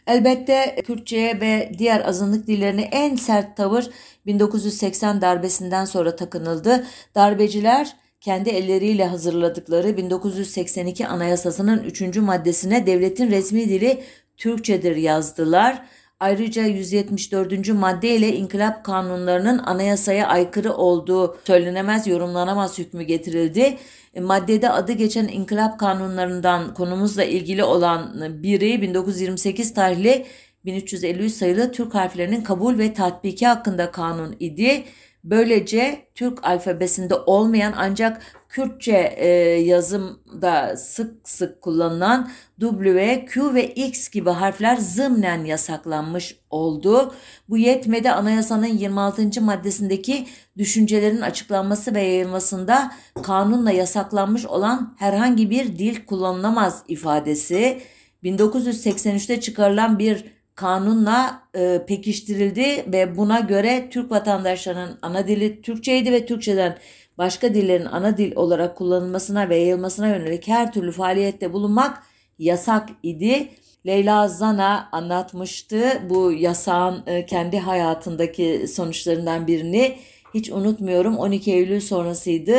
Elbette Kürtçe'ye ve diğer azınlık dillerine en sert tavır 1980 darbesinden sonra takınıldı. Darbeciler kendi elleriyle hazırladıkları 1982 Anayasası'nın 3. maddesine devletin resmi dili Türkçedir yazdılar. Ayrıca 174. madde ile inkılap kanunlarının anayasaya aykırı olduğu söylenemez yorumlanamaz hükmü getirildi. E, maddede adı geçen inkılap kanunlarından konumuzla ilgili olan biri 1928 tarihli 1353 sayılı Türk harflerinin kabul ve tatbiki hakkında kanun idi. Böylece Türk alfabesinde olmayan ancak Kürtçe e, yazımda sık sık kullanılan W, Q ve X gibi harfler zımnen yasaklanmış oldu. Bu yetmedi anayasanın 26. maddesindeki düşüncelerin açıklanması ve yayılmasında kanunla yasaklanmış olan herhangi bir dil kullanılamaz ifadesi 1983'te çıkarılan bir kanunla e, pekiştirildi ve buna göre Türk vatandaşlarının ana dili Türkçeydi ve Türkçeden başka dillerin ana dil olarak kullanılmasına ve yayılmasına yönelik her türlü faaliyette bulunmak yasak idi. Leyla Zana anlatmıştı bu yasağın e, kendi hayatındaki sonuçlarından birini. Hiç unutmuyorum 12 Eylül sonrasıydı.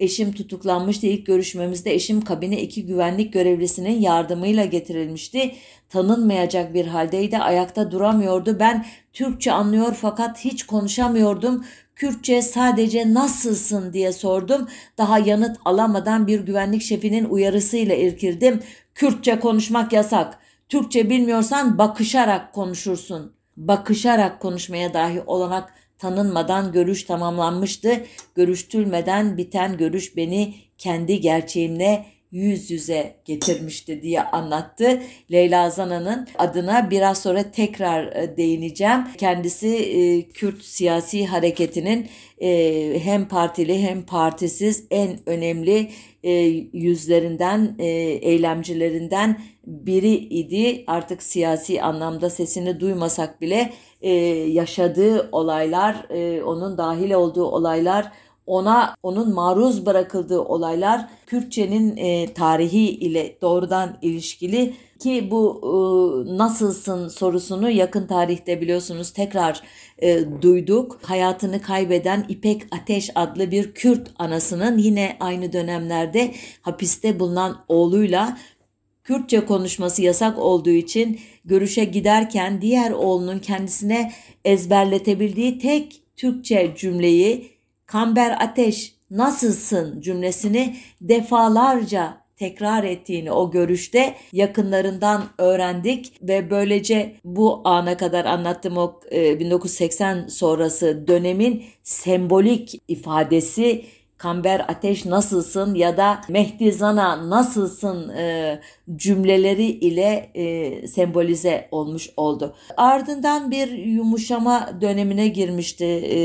Eşim tutuklanmıştı. İlk görüşmemizde eşim kabine iki güvenlik görevlisinin yardımıyla getirilmişti. Tanınmayacak bir haldeydi. Ayakta duramıyordu. Ben Türkçe anlıyor fakat hiç konuşamıyordum. Kürtçe sadece nasılsın diye sordum. Daha yanıt alamadan bir güvenlik şefinin uyarısıyla irkildim. Kürtçe konuşmak yasak. Türkçe bilmiyorsan bakışarak konuşursun. Bakışarak konuşmaya dahi olanak tanınmadan görüş tamamlanmıştı. Görüştürmeden biten görüş beni kendi gerçeğimle yüz yüze getirmişti diye anlattı. Leyla Zana'nın adına biraz sonra tekrar e, değineceğim. Kendisi e, Kürt siyasi hareketinin e, hem partili hem partisiz en önemli yüzlerinden, eylemcilerinden biri idi. Artık siyasi anlamda sesini duymasak bile yaşadığı olaylar, onun dahil olduğu olaylar ona onun maruz bırakıldığı olaylar Kürtçenin e, tarihi ile doğrudan ilişkili ki bu e, nasılsın sorusunu yakın tarihte biliyorsunuz tekrar e, duyduk. Hayatını kaybeden İpek Ateş adlı bir Kürt anasının yine aynı dönemlerde hapiste bulunan oğluyla Kürtçe konuşması yasak olduğu için görüşe giderken diğer oğlunun kendisine ezberletebildiği tek Türkçe cümleyi Kamber Ateş nasılsın cümlesini defalarca tekrar ettiğini o görüşte yakınlarından öğrendik ve böylece bu ana kadar anlattığım o 1980 e, sonrası dönemin sembolik ifadesi Kamber Ateş nasılsın ya da Mehdi Zana nasılsın e, cümleleri ile e, sembolize olmuş oldu. Ardından bir yumuşama dönemine girmişti e,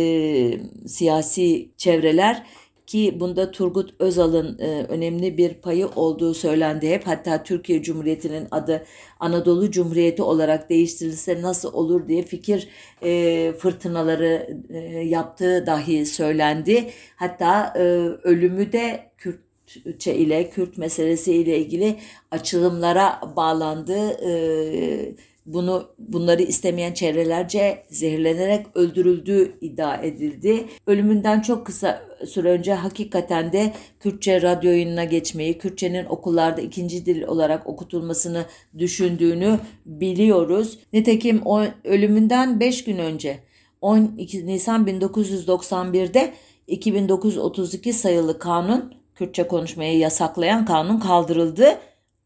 siyasi çevreler ki bunda Turgut Özal'ın e, önemli bir payı olduğu söylendi hep. Hatta Türkiye Cumhuriyeti'nin adı Anadolu Cumhuriyeti olarak değiştirilse nasıl olur diye fikir e, fırtınaları e, yaptığı dahi söylendi. Hatta e, ölümü de Kürtçe ile Kürt meselesi ile ilgili açılımlara bağlandı. E, bunu bunları istemeyen çevrelerce zehirlenerek öldürüldüğü iddia edildi. Ölümünden çok kısa süre önce hakikaten de Kürtçe radyo yayınına geçmeyi, Kürtçenin okullarda ikinci dil olarak okutulmasını düşündüğünü biliyoruz. Nitekim o ölümünden 5 gün önce 12 Nisan 1991'de 2932 sayılı kanun Kürtçe konuşmayı yasaklayan kanun kaldırıldı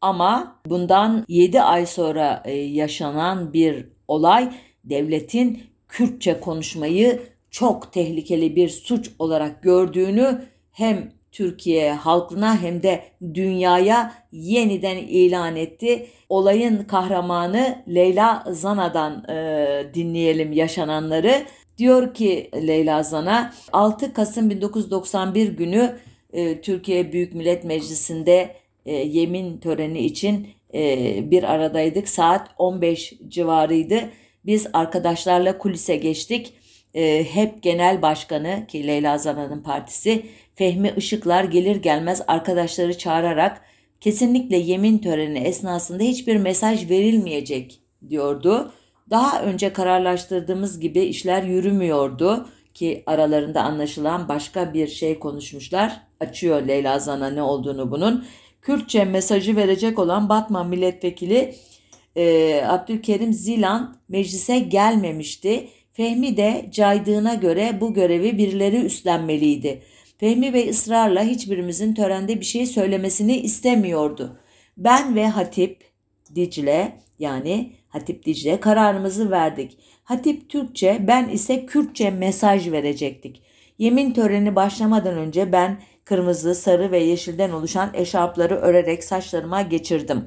ama bundan 7 ay sonra e, yaşanan bir olay devletin Kürtçe konuşmayı çok tehlikeli bir suç olarak gördüğünü hem Türkiye halkına hem de dünyaya yeniden ilan etti. Olayın kahramanı Leyla Zana'dan e, dinleyelim yaşananları. Diyor ki Leyla Zana 6 Kasım 1991 günü e, Türkiye Büyük Millet Meclisi'nde e, yemin töreni için e, bir aradaydık. Saat 15 civarıydı. Biz arkadaşlarla kulise geçtik. E, hep genel başkanı ki Leyla Zana'nın partisi Fehmi Işıklar gelir gelmez arkadaşları çağırarak kesinlikle yemin töreni esnasında hiçbir mesaj verilmeyecek diyordu. Daha önce kararlaştırdığımız gibi işler yürümüyordu ki aralarında anlaşılan başka bir şey konuşmuşlar. Açıyor Leyla Zana ne olduğunu bunun. Kürtçe mesajı verecek olan Batman milletvekili e, Abdülkerim Zilan meclise gelmemişti. Fehmi de caydığına göre bu görevi birileri üstlenmeliydi. Fehmi Bey ısrarla hiçbirimizin törende bir şey söylemesini istemiyordu. Ben ve Hatip Dicle yani Hatip Dicle kararımızı verdik. Hatip Türkçe, ben ise Kürtçe mesaj verecektik. Yemin töreni başlamadan önce ben kırmızı, sarı ve yeşilden oluşan eşarpları örerek saçlarıma geçirdim.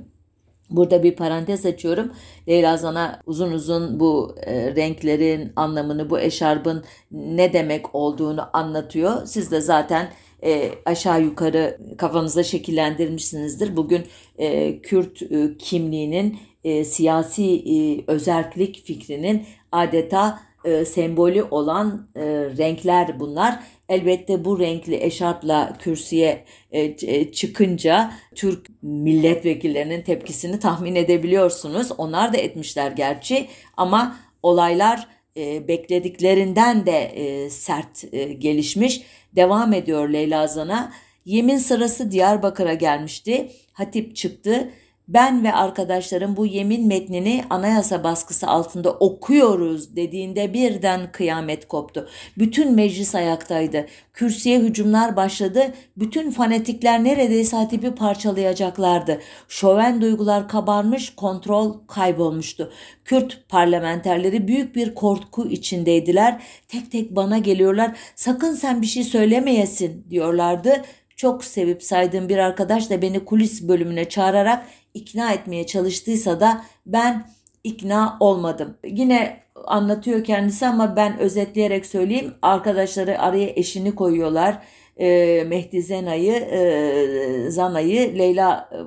Burada bir parantez açıyorum. Leyla Zan'a uzun uzun bu e, renklerin anlamını, bu eşarbın ne demek olduğunu anlatıyor. Siz de zaten e, aşağı yukarı kafanızda şekillendirmişsinizdir. Bugün e, Kürt e, kimliğinin, e, siyasi e, özerklik fikrinin adeta e, sembolü olan e, renkler bunlar. Elbette bu renkli eşarpla kürsüye e, e, çıkınca Türk milletvekillerinin tepkisini tahmin edebiliyorsunuz. Onlar da etmişler gerçi ama olaylar e, beklediklerinden de sert gelişmiş. Devam ediyor Leyla Zan'a. Yemin sırası Diyarbakır'a gelmişti. Hatip çıktı ben ve arkadaşlarım bu yemin metnini anayasa baskısı altında okuyoruz dediğinde birden kıyamet koptu. Bütün meclis ayaktaydı. Kürsüye hücumlar başladı. Bütün fanatikler neredeyse hatibi parçalayacaklardı. Şoven duygular kabarmış, kontrol kaybolmuştu. Kürt parlamenterleri büyük bir korku içindeydiler. Tek tek bana geliyorlar. Sakın sen bir şey söylemeyesin diyorlardı çok sevip saydığım bir arkadaş da beni kulis bölümüne çağırarak ikna etmeye çalıştıysa da ben ikna olmadım. Yine anlatıyor kendisi ama ben özetleyerek söyleyeyim. Arkadaşları araya eşini koyuyorlar. E, Mehdi Zena'yı, e, Zana'yı, Leyla e,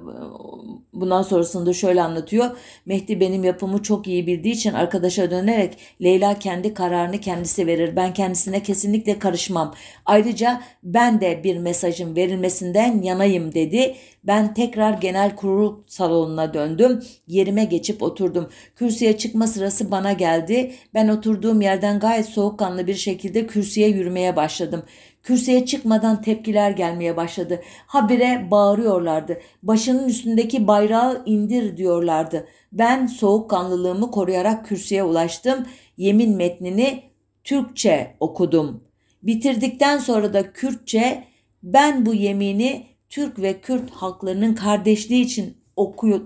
bundan sonrasında şöyle anlatıyor. Mehdi benim yapımı çok iyi bildiği için arkadaşa dönerek Leyla kendi kararını kendisi verir. Ben kendisine kesinlikle karışmam. Ayrıca ben de bir mesajın verilmesinden yanayım dedi. Ben tekrar genel kurul salonuna döndüm. Yerime geçip oturdum. Kürsüye çıkma sırası bana geldi. Ben oturduğum yerden gayet soğukkanlı bir şekilde kürsüye yürümeye başladım. Kürsüye çıkmadan tepkiler gelmeye başladı. Habire bağırıyorlardı. Başının üstündeki bayrağı indir diyorlardı. Ben soğukkanlılığımı koruyarak kürsüye ulaştım. Yemin metnini Türkçe okudum. Bitirdikten sonra da Kürtçe ben bu yemini Türk ve Kürt halklarının kardeşliği için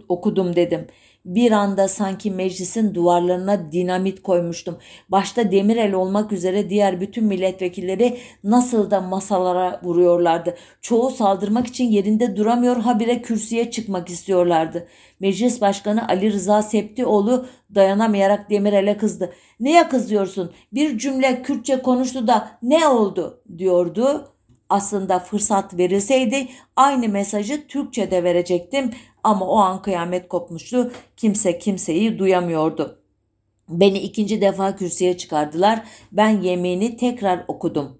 okudum dedim. Bir anda sanki meclisin duvarlarına dinamit koymuştum. Başta Demirel olmak üzere diğer bütün milletvekilleri nasıl da masalara vuruyorlardı. Çoğu saldırmak için yerinde duramıyor habire kürsüye çıkmak istiyorlardı. Meclis Başkanı Ali Rıza Septioğlu dayanamayarak Demirel'e kızdı. Neye kızıyorsun? Bir cümle Kürtçe konuştu da ne oldu diyordu aslında fırsat verilseydi aynı mesajı Türkçe'de verecektim ama o an kıyamet kopmuştu. Kimse kimseyi duyamıyordu. Beni ikinci defa kürsüye çıkardılar. Ben yemeğini tekrar okudum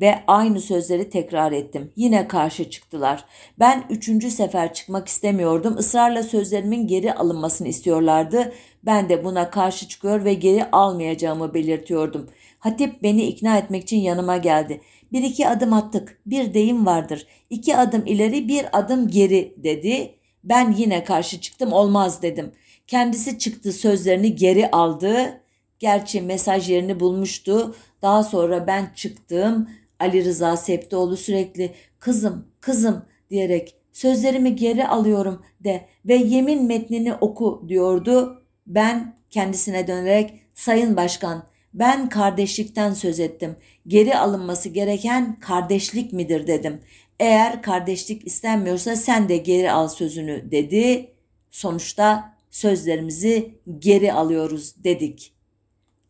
ve aynı sözleri tekrar ettim. Yine karşı çıktılar. Ben üçüncü sefer çıkmak istemiyordum. Israrla sözlerimin geri alınmasını istiyorlardı. Ben de buna karşı çıkıyor ve geri almayacağımı belirtiyordum. Hatip beni ikna etmek için yanıma geldi. Bir iki adım attık. Bir deyim vardır. İki adım ileri bir adım geri dedi. Ben yine karşı çıktım olmaz dedim. Kendisi çıktı sözlerini geri aldı. Gerçi mesaj yerini bulmuştu. Daha sonra ben çıktım. Ali Rıza Septoğlu sürekli kızım kızım diyerek sözlerimi geri alıyorum de ve yemin metnini oku diyordu. Ben kendisine dönerek sayın başkan ben kardeşlikten söz ettim. Geri alınması gereken kardeşlik midir dedim. Eğer kardeşlik istenmiyorsa sen de geri al sözünü dedi. Sonuçta sözlerimizi geri alıyoruz dedik.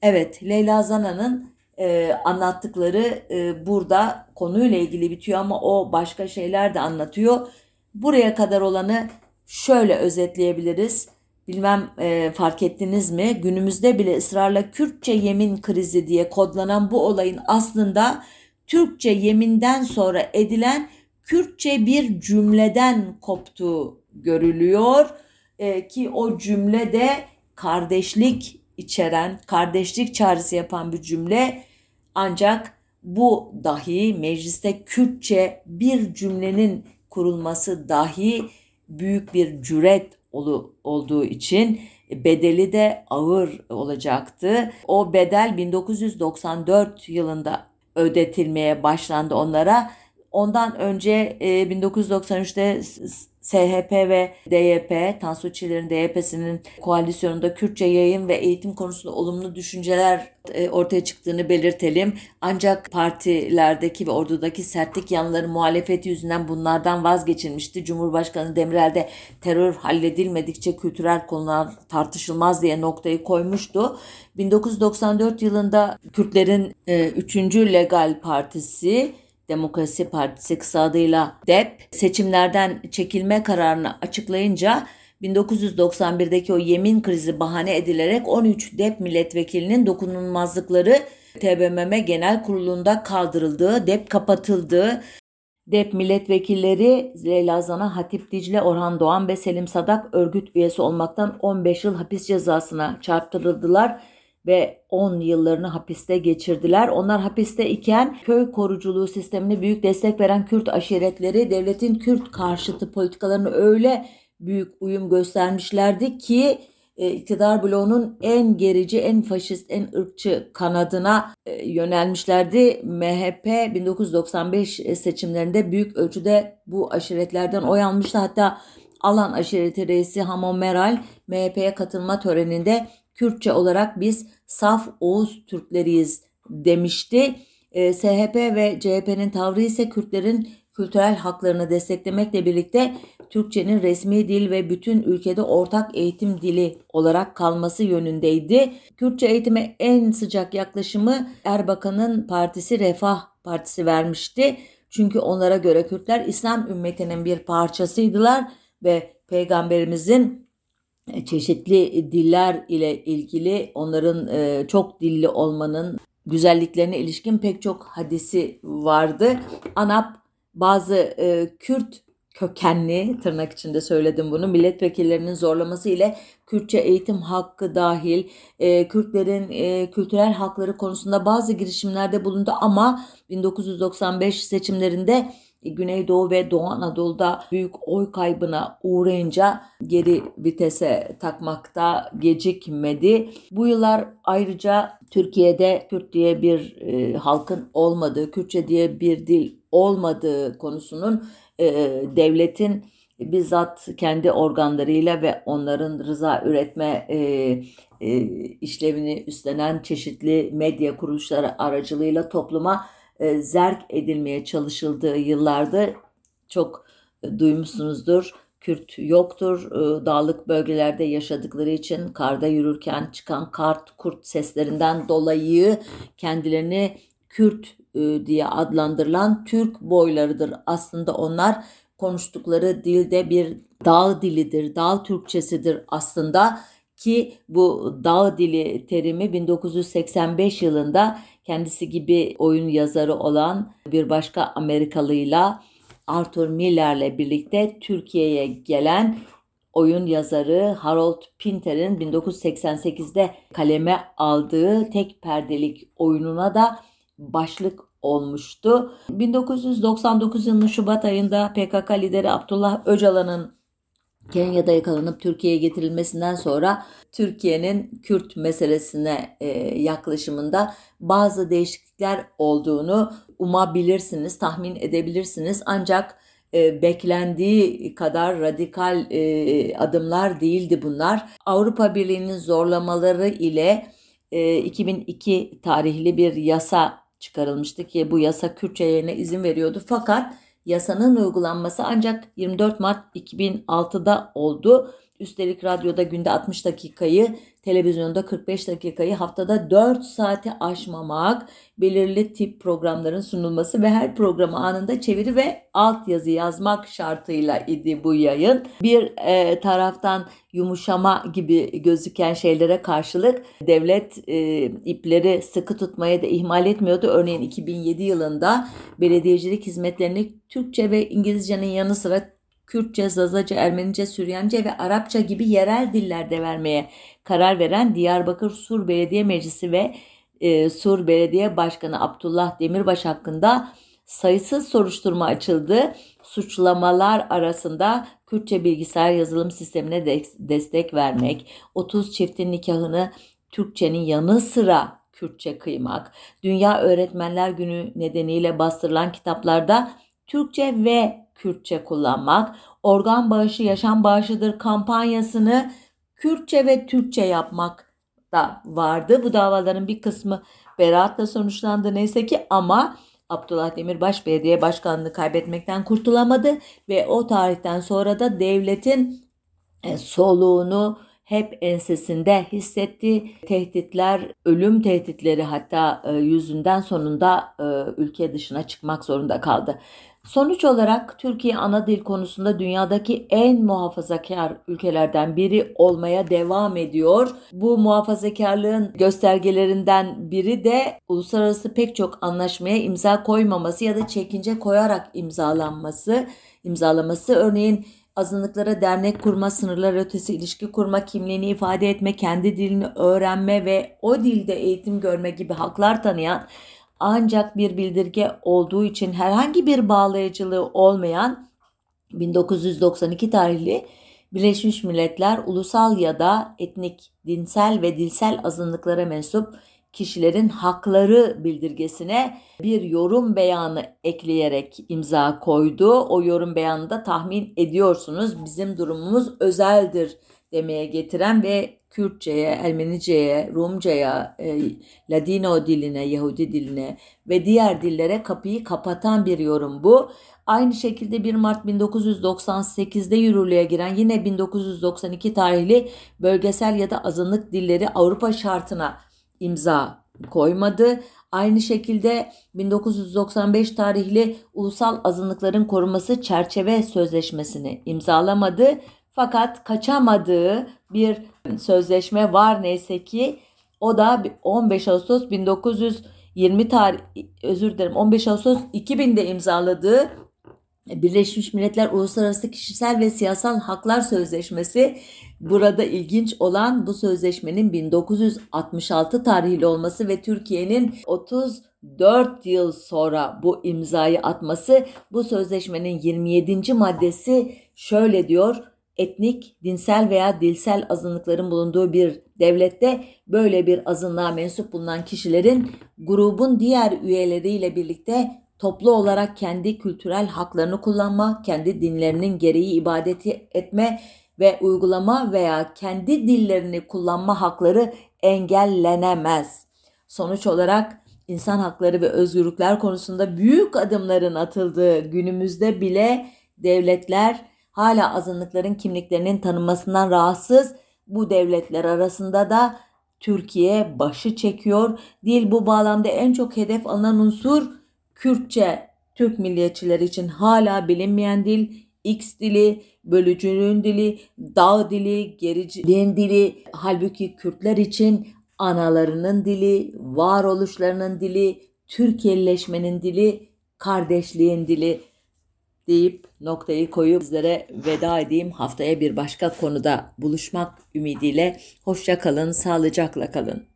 Evet Leyla Zana'nın e, anlattıkları e, burada konuyla ilgili bitiyor ama o başka şeyler de anlatıyor. Buraya kadar olanı şöyle özetleyebiliriz. Bilmem e, fark ettiniz mi? Günümüzde bile ısrarla Kürtçe yemin krizi diye kodlanan bu olayın aslında Türkçe yeminden sonra edilen Kürtçe bir cümleden koptuğu görülüyor e, ki o cümle de kardeşlik içeren, kardeşlik çağrısı yapan bir cümle ancak bu dahi mecliste Kürtçe bir cümlenin kurulması dahi büyük bir cüret olduğu için bedeli de ağır olacaktı. O bedel 1994 yılında ödetilmeye başlandı onlara. Ondan önce 1993'te SHP ve DYP, Tansu Çiller'in DYP'sinin koalisyonunda Kürtçe yayın ve eğitim konusunda olumlu düşünceler e, ortaya çıktığını belirtelim. Ancak partilerdeki ve ordudaki sertlik yanları muhalefeti yüzünden bunlardan vazgeçilmişti. Cumhurbaşkanı Demirel de terör halledilmedikçe kültürel konular tartışılmaz diye noktayı koymuştu. 1994 yılında Kürtlerin 3. E, legal partisi Demokrasi Partisi kısa adıyla DEP seçimlerden çekilme kararını açıklayınca 1991'deki o yemin krizi bahane edilerek 13 DEP milletvekilinin dokunulmazlıkları TBMM Genel Kurulu'nda kaldırıldığı, DEP kapatıldığı, DEP milletvekilleri Leyla Zana, Hatip Dicle, Orhan Doğan ve Selim Sadak örgüt üyesi olmaktan 15 yıl hapis cezasına çarptırıldılar ve 10 yıllarını hapiste geçirdiler. Onlar hapiste iken köy koruculuğu sistemine büyük destek veren Kürt aşiretleri devletin Kürt karşıtı politikalarını öyle büyük uyum göstermişlerdi ki e, iktidar bloğunun en gerici, en faşist, en ırkçı kanadına e, yönelmişlerdi. MHP 1995 seçimlerinde büyük ölçüde bu aşiretlerden oy almıştı. Hatta Alan aşireti reisi Hamon Meral MHP'ye katılma töreninde Kürtçe olarak biz saf Oğuz Türkleriyiz demişti. E, SHP ve CHP'nin tavrı ise Kürtlerin kültürel haklarını desteklemekle birlikte Türkçenin resmi dil ve bütün ülkede ortak eğitim dili olarak kalması yönündeydi. Kürtçe eğitime en sıcak yaklaşımı Erbakan'ın partisi Refah Partisi vermişti. Çünkü onlara göre Kürtler İslam ümmetinin bir parçasıydılar ve Peygamberimizin çeşitli diller ile ilgili onların e, çok dilli olmanın güzelliklerine ilişkin pek çok hadisi vardı. ANAP bazı e, Kürt kökenli tırnak içinde söyledim bunu milletvekillerinin zorlaması ile Kürtçe eğitim hakkı dahil e, Kürtlerin e, kültürel hakları konusunda bazı girişimlerde bulundu ama 1995 seçimlerinde Güneydoğu ve Doğu Anadolu'da büyük oy kaybına uğrayınca geri vitese takmakta gecikmedi. Bu yıllar ayrıca Türkiye'de Kürt diye bir e, halkın olmadığı, Kürtçe diye bir dil olmadığı konusunun e, devletin bizzat kendi organlarıyla ve onların rıza üretme e, e, işlevini üstlenen çeşitli medya kuruluşları aracılığıyla topluma e, zerk edilmeye çalışıldığı yıllarda çok e, duymuşsunuzdur. Kürt yoktur. E, dağlık bölgelerde yaşadıkları için karda yürürken çıkan kart kurt seslerinden dolayı kendilerini Kürt diye adlandırılan Türk boylarıdır. Aslında onlar konuştukları dilde bir dağ dilidir, dağ Türkçesidir aslında ki bu dağ dili terimi 1985 yılında kendisi gibi oyun yazarı olan bir başka Amerikalıyla Arthur Miller'le birlikte Türkiye'ye gelen oyun yazarı Harold Pinter'in 1988'de kaleme aldığı tek perdelik oyununa da başlık olmuştu. 1999 yılının Şubat ayında PKK lideri Abdullah Öcalan'ın Kenya'da yakalanıp Türkiye'ye getirilmesinden sonra Türkiye'nin Kürt meselesine e, yaklaşımında bazı değişiklikler olduğunu umabilirsiniz, tahmin edebilirsiniz. Ancak e, beklendiği kadar radikal e, adımlar değildi bunlar. Avrupa Birliği'nin zorlamaları ile e, 2002 tarihli bir yasa çıkarılmıştı ki bu yasa Kürtçe yayına izin veriyordu. Fakat yasanın uygulanması ancak 24 Mart 2006'da oldu. Üstelik radyoda günde 60 dakikayı, televizyonda 45 dakikayı haftada 4 saati aşmamak, belirli tip programların sunulması ve her programı anında çeviri ve altyazı yazmak şartıyla idi bu yayın. Bir e, taraftan yumuşama gibi gözüken şeylere karşılık devlet e, ipleri sıkı tutmaya da ihmal etmiyordu. Örneğin 2007 yılında belediyecilik hizmetlerini Türkçe ve İngilizcenin yanı sıra Kürtçe, Zazaca, Ermenice, Süryanice ve Arapça gibi yerel dillerde vermeye karar veren Diyarbakır Sur Belediye Meclisi ve e, Sur Belediye Başkanı Abdullah Demirbaş hakkında sayısız soruşturma açıldı. Suçlamalar arasında Kürtçe bilgisayar yazılım sistemine de destek vermek, 30 çiftin nikahını Türkçenin yanı sıra Kürtçe kıymak, Dünya Öğretmenler Günü nedeniyle bastırılan kitaplarda Türkçe ve Kürtçe kullanmak, organ bağışı yaşam bağışıdır kampanyasını Kürtçe ve Türkçe yapmak da vardı. Bu davaların bir kısmı beraatla sonuçlandı neyse ki ama Abdullah Demirbaş belediye başkanlığı kaybetmekten kurtulamadı ve o tarihten sonra da devletin e, soluğunu hep ensesinde hissetti. Tehditler, ölüm tehditleri hatta e, yüzünden sonunda e, ülke dışına çıkmak zorunda kaldı. Sonuç olarak Türkiye ana dil konusunda dünyadaki en muhafazakar ülkelerden biri olmaya devam ediyor. Bu muhafazakarlığın göstergelerinden biri de uluslararası pek çok anlaşmaya imza koymaması ya da çekince koyarak imzalanması, imzalaması. Örneğin azınlıklara dernek kurma, sınırlar ötesi ilişki kurma, kimliğini ifade etme, kendi dilini öğrenme ve o dilde eğitim görme gibi haklar tanıyan ancak bir bildirge olduğu için herhangi bir bağlayıcılığı olmayan 1992 tarihli Birleşmiş Milletler ulusal ya da etnik, dinsel ve dilsel azınlıklara mensup kişilerin hakları bildirgesine bir yorum beyanı ekleyerek imza koydu. O yorum beyanında tahmin ediyorsunuz bizim durumumuz özeldir demeye getiren ve Kürtçe'ye, Ermenice'ye, Rumca'ya, e, Ladino diline, Yahudi diline ve diğer dillere kapıyı kapatan bir yorum bu. Aynı şekilde 1 Mart 1998'de yürürlüğe giren yine 1992 tarihli bölgesel ya da azınlık dilleri Avrupa şartına imza koymadı. Aynı şekilde 1995 tarihli Ulusal Azınlıkların Korunması Çerçeve Sözleşmesi'ni imzalamadı. Fakat kaçamadığı bir sözleşme var neyse ki. O da 15 Ağustos 1920 tarih özür dilerim 15 Ağustos 2000'de imzaladığı Birleşmiş Milletler Uluslararası Kişisel ve Siyasal Haklar Sözleşmesi. Burada ilginç olan bu sözleşmenin 1966 tarihli olması ve Türkiye'nin 34 yıl sonra bu imzayı atması. Bu sözleşmenin 27. maddesi şöyle diyor etnik, dinsel veya dilsel azınlıkların bulunduğu bir devlette böyle bir azınlığa mensup bulunan kişilerin grubun diğer üyeleriyle birlikte toplu olarak kendi kültürel haklarını kullanma, kendi dinlerinin gereği ibadeti etme ve uygulama veya kendi dillerini kullanma hakları engellenemez. Sonuç olarak insan hakları ve özgürlükler konusunda büyük adımların atıldığı günümüzde bile devletler hala azınlıkların kimliklerinin tanınmasından rahatsız. Bu devletler arasında da Türkiye başı çekiyor. Dil bu bağlamda en çok hedef alınan unsur Kürtçe Türk milliyetçileri için hala bilinmeyen dil, X dili, bölücünün dili, dağ dili, gericiliğin dili. Halbuki Kürtler için analarının dili, varoluşlarının dili, Türkiye'leşmenin dili, kardeşliğin dili deyip noktayı koyup sizlere veda edeyim. Haftaya bir başka konuda buluşmak ümidiyle. Hoşça kalın, sağlıcakla kalın.